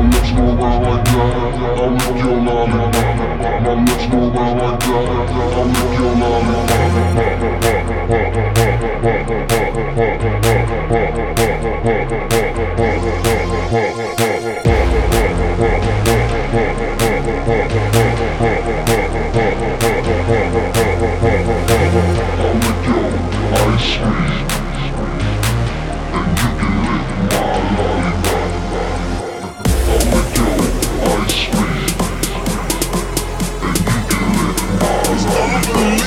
That. I'll lick your lips go around like that. I'll lick your lollipop. Boom.